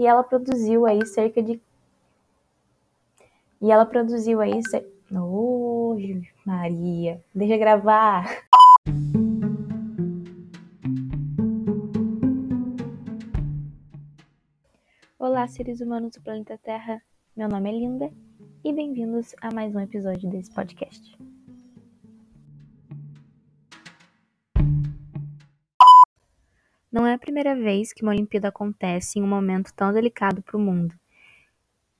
e ela produziu aí cerca de e ela produziu aí cer... oh, Maria, deixa eu gravar. Olá, seres humanos do planeta Terra. Meu nome é Linda e bem-vindos a mais um episódio desse podcast. Não é a primeira vez que uma Olimpíada acontece em um momento tão delicado para o mundo.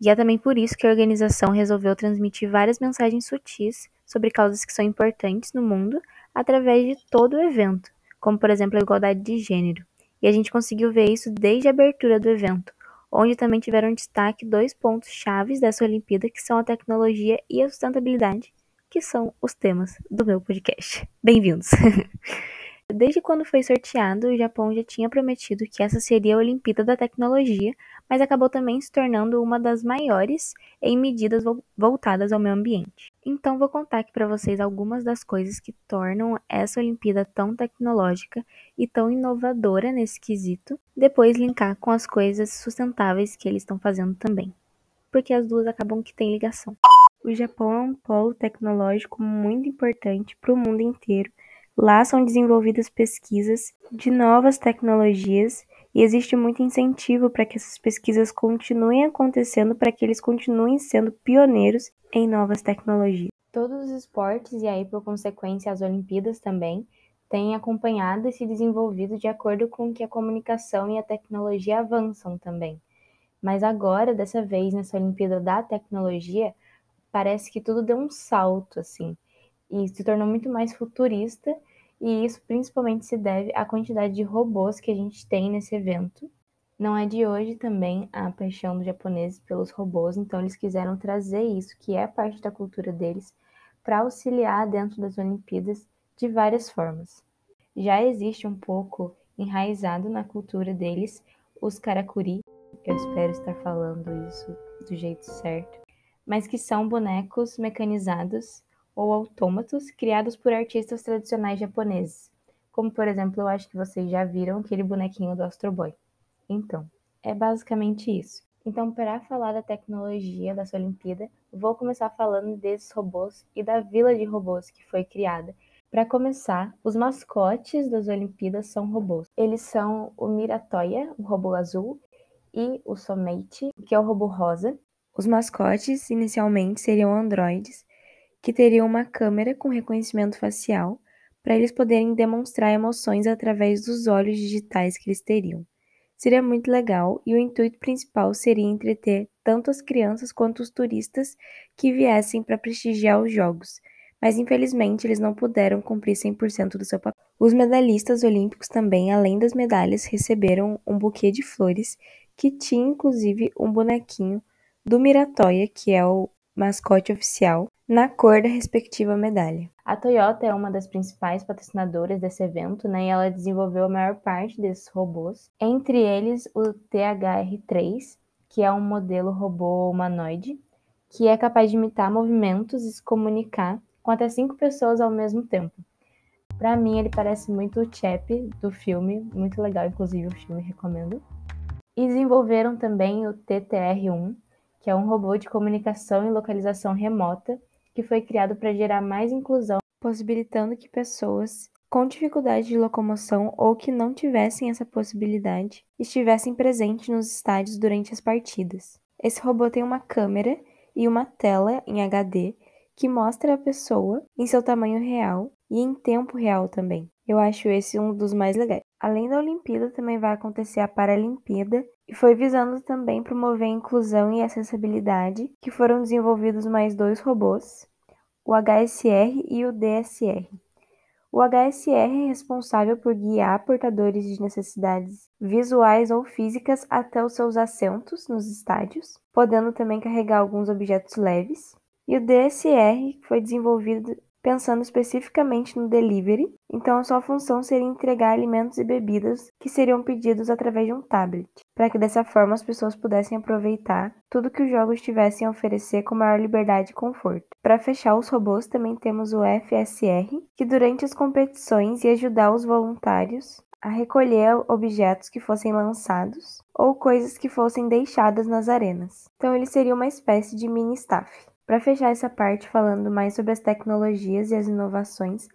E é também por isso que a organização resolveu transmitir várias mensagens sutis sobre causas que são importantes no mundo através de todo o evento, como por exemplo a igualdade de gênero. E a gente conseguiu ver isso desde a abertura do evento, onde também tiveram destaque dois pontos chaves dessa Olimpíada, que são a tecnologia e a sustentabilidade, que são os temas do meu podcast. Bem-vindos! Desde quando foi sorteado, o Japão já tinha prometido que essa seria a Olimpíada da Tecnologia, mas acabou também se tornando uma das maiores em medidas voltadas ao meio ambiente. Então vou contar aqui para vocês algumas das coisas que tornam essa Olimpíada tão tecnológica e tão inovadora nesse quesito, depois linkar com as coisas sustentáveis que eles estão fazendo também, porque as duas acabam que têm ligação. O Japão é um polo tecnológico muito importante para o mundo inteiro Lá são desenvolvidas pesquisas de novas tecnologias e existe muito incentivo para que essas pesquisas continuem acontecendo, para que eles continuem sendo pioneiros em novas tecnologias. Todos os esportes, e aí por consequência as Olimpíadas também, têm acompanhado e se desenvolvido de acordo com que a comunicação e a tecnologia avançam também. Mas agora, dessa vez, nessa Olimpíada da Tecnologia, parece que tudo deu um salto, assim, e se tornou muito mais futurista e isso principalmente se deve à quantidade de robôs que a gente tem nesse evento. Não é de hoje também a paixão dos japoneses pelos robôs, então eles quiseram trazer isso, que é parte da cultura deles, para auxiliar dentro das Olimpíadas de várias formas. Já existe um pouco enraizado na cultura deles os karakuri, eu espero estar falando isso do jeito certo, mas que são bonecos mecanizados ou autômatos criados por artistas tradicionais japoneses, como por exemplo, eu acho que vocês já viram aquele bonequinho do Astro Boy. Então, é basicamente isso. Então, para falar da tecnologia dessa Olimpíada, vou começar falando desses robôs e da vila de robôs que foi criada. Para começar, os mascotes das Olimpíadas são robôs. Eles são o Miratoya, o robô azul, e o Somate, que é o robô rosa. Os mascotes inicialmente seriam androides, que teriam uma câmera com reconhecimento facial para eles poderem demonstrar emoções através dos olhos digitais que eles teriam. Seria muito legal e o intuito principal seria entreter tanto as crianças quanto os turistas que viessem para prestigiar os jogos, mas infelizmente eles não puderam cumprir 100% do seu papel. Os medalhistas olímpicos também, além das medalhas, receberam um buquê de flores que tinha inclusive um bonequinho do Miratoia, que é o mascote oficial, na cor da respectiva medalha. A Toyota é uma das principais patrocinadoras desse evento, né, e ela desenvolveu a maior parte desses robôs, entre eles o THR-3, que é um modelo robô humanoide, que é capaz de imitar movimentos e se comunicar com até cinco pessoas ao mesmo tempo. Para mim, ele parece muito o Chap do filme, muito legal, inclusive o filme recomendo. E desenvolveram também o TTR-1, que é um robô de comunicação e localização remota, que foi criado para gerar mais inclusão, possibilitando que pessoas com dificuldade de locomoção ou que não tivessem essa possibilidade estivessem presentes nos estádios durante as partidas. Esse robô tem uma câmera e uma tela em HD que mostra a pessoa em seu tamanho real e em tempo real também. Eu acho esse um dos mais legais. Além da Olimpíada, também vai acontecer a Paralimpíada e foi visando também promover a inclusão e acessibilidade que foram desenvolvidos mais dois robôs, o HSR e o DSR. O HSR é responsável por guiar portadores de necessidades visuais ou físicas até os seus assentos nos estádios, podendo também carregar alguns objetos leves. E o DSR foi desenvolvido pensando especificamente no delivery, então a sua função seria entregar alimentos e bebidas que seriam pedidos através de um tablet, para que dessa forma as pessoas pudessem aproveitar tudo que os jogos tivessem a oferecer com maior liberdade e conforto. Para fechar os robôs, também temos o FSR, que durante as competições ia ajudar os voluntários a recolher objetos que fossem lançados ou coisas que fossem deixadas nas arenas. Então ele seria uma espécie de mini staff. Para fechar essa parte falando mais sobre as tecnologias e as inovações,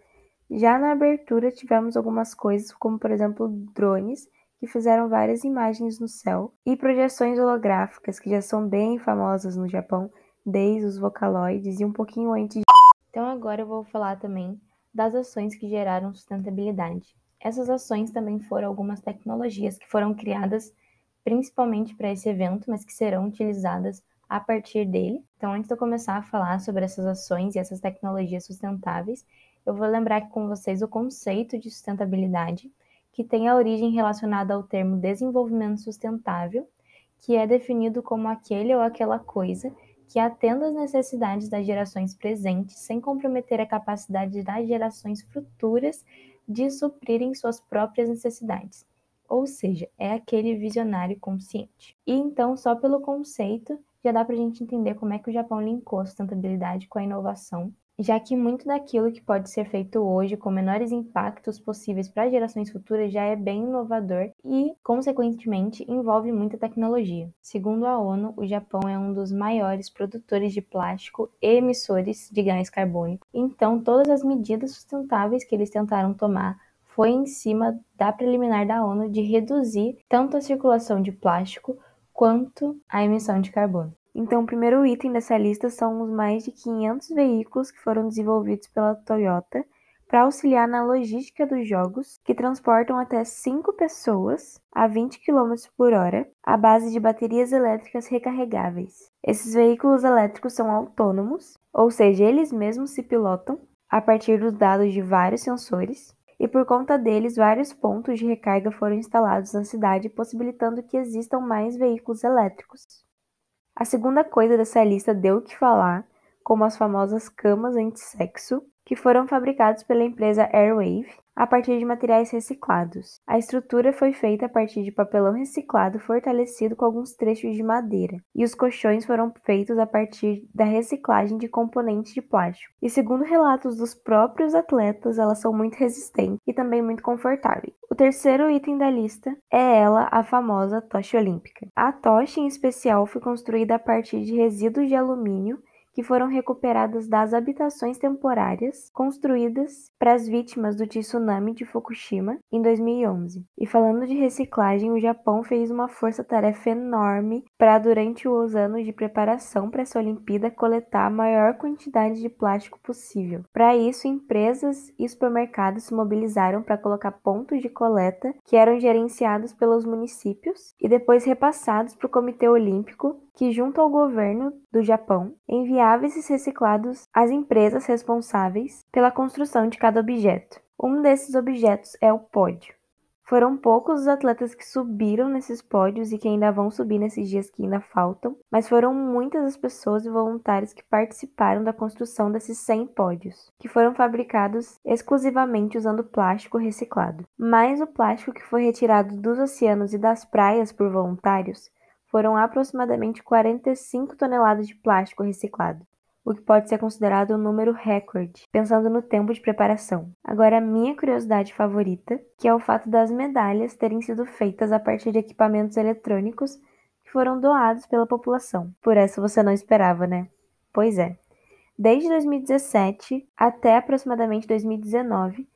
já na abertura tivemos algumas coisas, como por exemplo drones, que fizeram várias imagens no céu, e projeções holográficas, que já são bem famosas no Japão, desde os Vocaloids e um pouquinho antes. Então agora eu vou falar também das ações que geraram sustentabilidade. Essas ações também foram algumas tecnologias que foram criadas principalmente para esse evento, mas que serão utilizadas a partir dele. Então, antes de eu começar a falar sobre essas ações e essas tecnologias sustentáveis, eu vou lembrar aqui com vocês o conceito de sustentabilidade, que tem a origem relacionada ao termo desenvolvimento sustentável, que é definido como aquele ou aquela coisa que atenda às necessidades das gerações presentes sem comprometer a capacidade das gerações futuras de suprirem suas próprias necessidades. Ou seja, é aquele visionário consciente. E então, só pelo conceito, já dá para a gente entender como é que o Japão linkou a sustentabilidade com a inovação já que muito daquilo que pode ser feito hoje com menores impactos possíveis para gerações futuras já é bem inovador e, consequentemente, envolve muita tecnologia. Segundo a ONU, o Japão é um dos maiores produtores de plástico e emissores de gás carbônico. Então, todas as medidas sustentáveis que eles tentaram tomar foi em cima da preliminar da ONU de reduzir tanto a circulação de plástico quanto a emissão de carbono. Então, o primeiro item dessa lista são os mais de 500 veículos que foram desenvolvidos pela Toyota para auxiliar na logística dos jogos, que transportam até 5 pessoas a 20 km por hora, à base de baterias elétricas recarregáveis. Esses veículos elétricos são autônomos, ou seja, eles mesmos se pilotam a partir dos dados de vários sensores, e por conta deles, vários pontos de recarga foram instalados na cidade, possibilitando que existam mais veículos elétricos. A segunda coisa dessa lista deu o que falar, como as famosas camas antissexo, que foram fabricados pela empresa Airwave a partir de materiais reciclados. A estrutura foi feita a partir de papelão reciclado fortalecido com alguns trechos de madeira, e os colchões foram feitos a partir da reciclagem de componentes de plástico. E segundo relatos dos próprios atletas, elas são muito resistentes e também muito confortáveis. O terceiro item da lista é ela, a famosa tocha olímpica. A tocha em especial foi construída a partir de resíduos de alumínio que foram recuperadas das habitações temporárias construídas para as vítimas do tsunami de Fukushima em 2011. E falando de reciclagem, o Japão fez uma força-tarefa enorme para, durante os anos de preparação para essa Olimpíada, coletar a maior quantidade de plástico possível. Para isso, empresas e supermercados se mobilizaram para colocar pontos de coleta que eram gerenciados pelos municípios e depois repassados para o Comitê Olímpico que, junto ao governo do Japão, enviava esses reciclados às empresas responsáveis pela construção de cada objeto. Um desses objetos é o pódio. Foram poucos os atletas que subiram nesses pódios e que ainda vão subir nesses dias que ainda faltam, mas foram muitas as pessoas e voluntários que participaram da construção desses 100 pódios, que foram fabricados exclusivamente usando plástico reciclado. Mas o plástico que foi retirado dos oceanos e das praias por voluntários foram aproximadamente 45 toneladas de plástico reciclado, o que pode ser considerado um número recorde, pensando no tempo de preparação. Agora, a minha curiosidade favorita, que é o fato das medalhas terem sido feitas a partir de equipamentos eletrônicos que foram doados pela população. Por essa você não esperava, né? Pois é. Desde 2017 até aproximadamente 2019,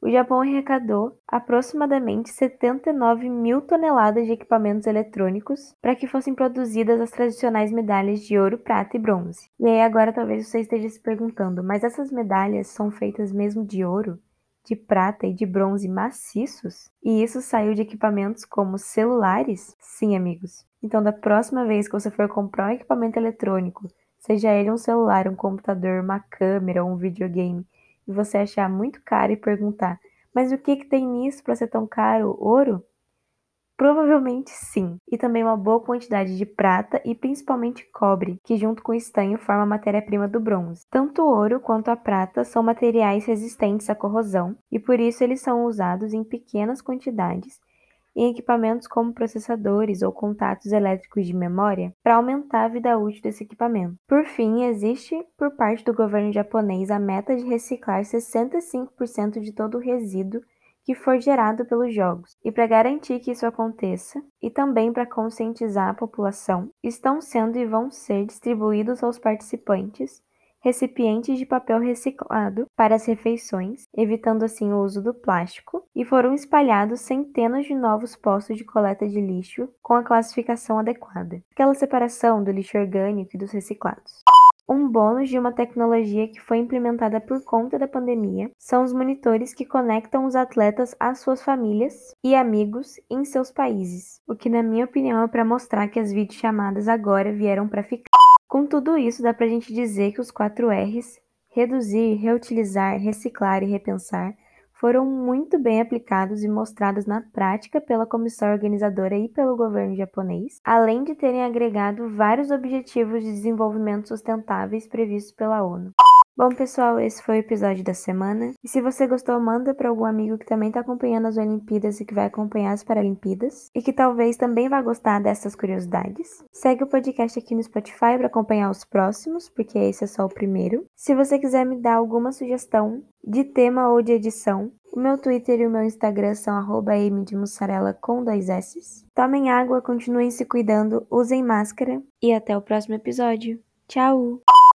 o Japão arrecadou aproximadamente 79 mil toneladas de equipamentos eletrônicos para que fossem produzidas as tradicionais medalhas de ouro, prata e bronze. E aí agora talvez você esteja se perguntando, mas essas medalhas são feitas mesmo de ouro, de prata e de bronze maciços? E isso saiu de equipamentos como celulares? Sim, amigos. Então, da próxima vez que você for comprar um equipamento eletrônico, seja ele um celular, um computador, uma câmera ou um videogame, e você achar muito caro e perguntar: mas o que, que tem nisso para ser tão caro? Ouro? Provavelmente sim, e também uma boa quantidade de prata e principalmente cobre, que junto com o estanho forma a matéria-prima do bronze. Tanto o ouro quanto a prata são materiais resistentes à corrosão e por isso eles são usados em pequenas quantidades em equipamentos como processadores ou contatos elétricos de memória para aumentar a vida útil desse equipamento. Por fim, existe por parte do governo japonês a meta de reciclar 65% de todo o resíduo que for gerado pelos jogos. E para garantir que isso aconteça, e também para conscientizar a população, estão sendo e vão ser distribuídos aos participantes recipientes de papel reciclado para as refeições, evitando assim o uso do plástico, e foram espalhados centenas de novos postos de coleta de lixo com a classificação adequada, aquela separação do lixo orgânico e dos reciclados. Um bônus de uma tecnologia que foi implementada por conta da pandemia são os monitores que conectam os atletas às suas famílias e amigos em seus países, o que, na minha opinião, é para mostrar que as videochamadas agora vieram para ficar. Com tudo isso, dá para a gente dizer que os quatro R's reduzir, reutilizar, reciclar e repensar foram muito bem aplicados e mostrados na prática pela comissão organizadora e pelo governo japonês, além de terem agregado vários objetivos de desenvolvimento sustentáveis previstos pela ONU. Bom, pessoal, esse foi o episódio da semana. E se você gostou, manda para algum amigo que também está acompanhando as Olimpíadas e que vai acompanhar as Paralimpíadas e que talvez também vá gostar dessas curiosidades. Segue o podcast aqui no Spotify para acompanhar os próximos, porque esse é só o primeiro. Se você quiser me dar alguma sugestão de tema ou de edição, o meu Twitter e o meu Instagram são arroba com dois S. Tomem água, continuem se cuidando, usem máscara e até o próximo episódio. Tchau!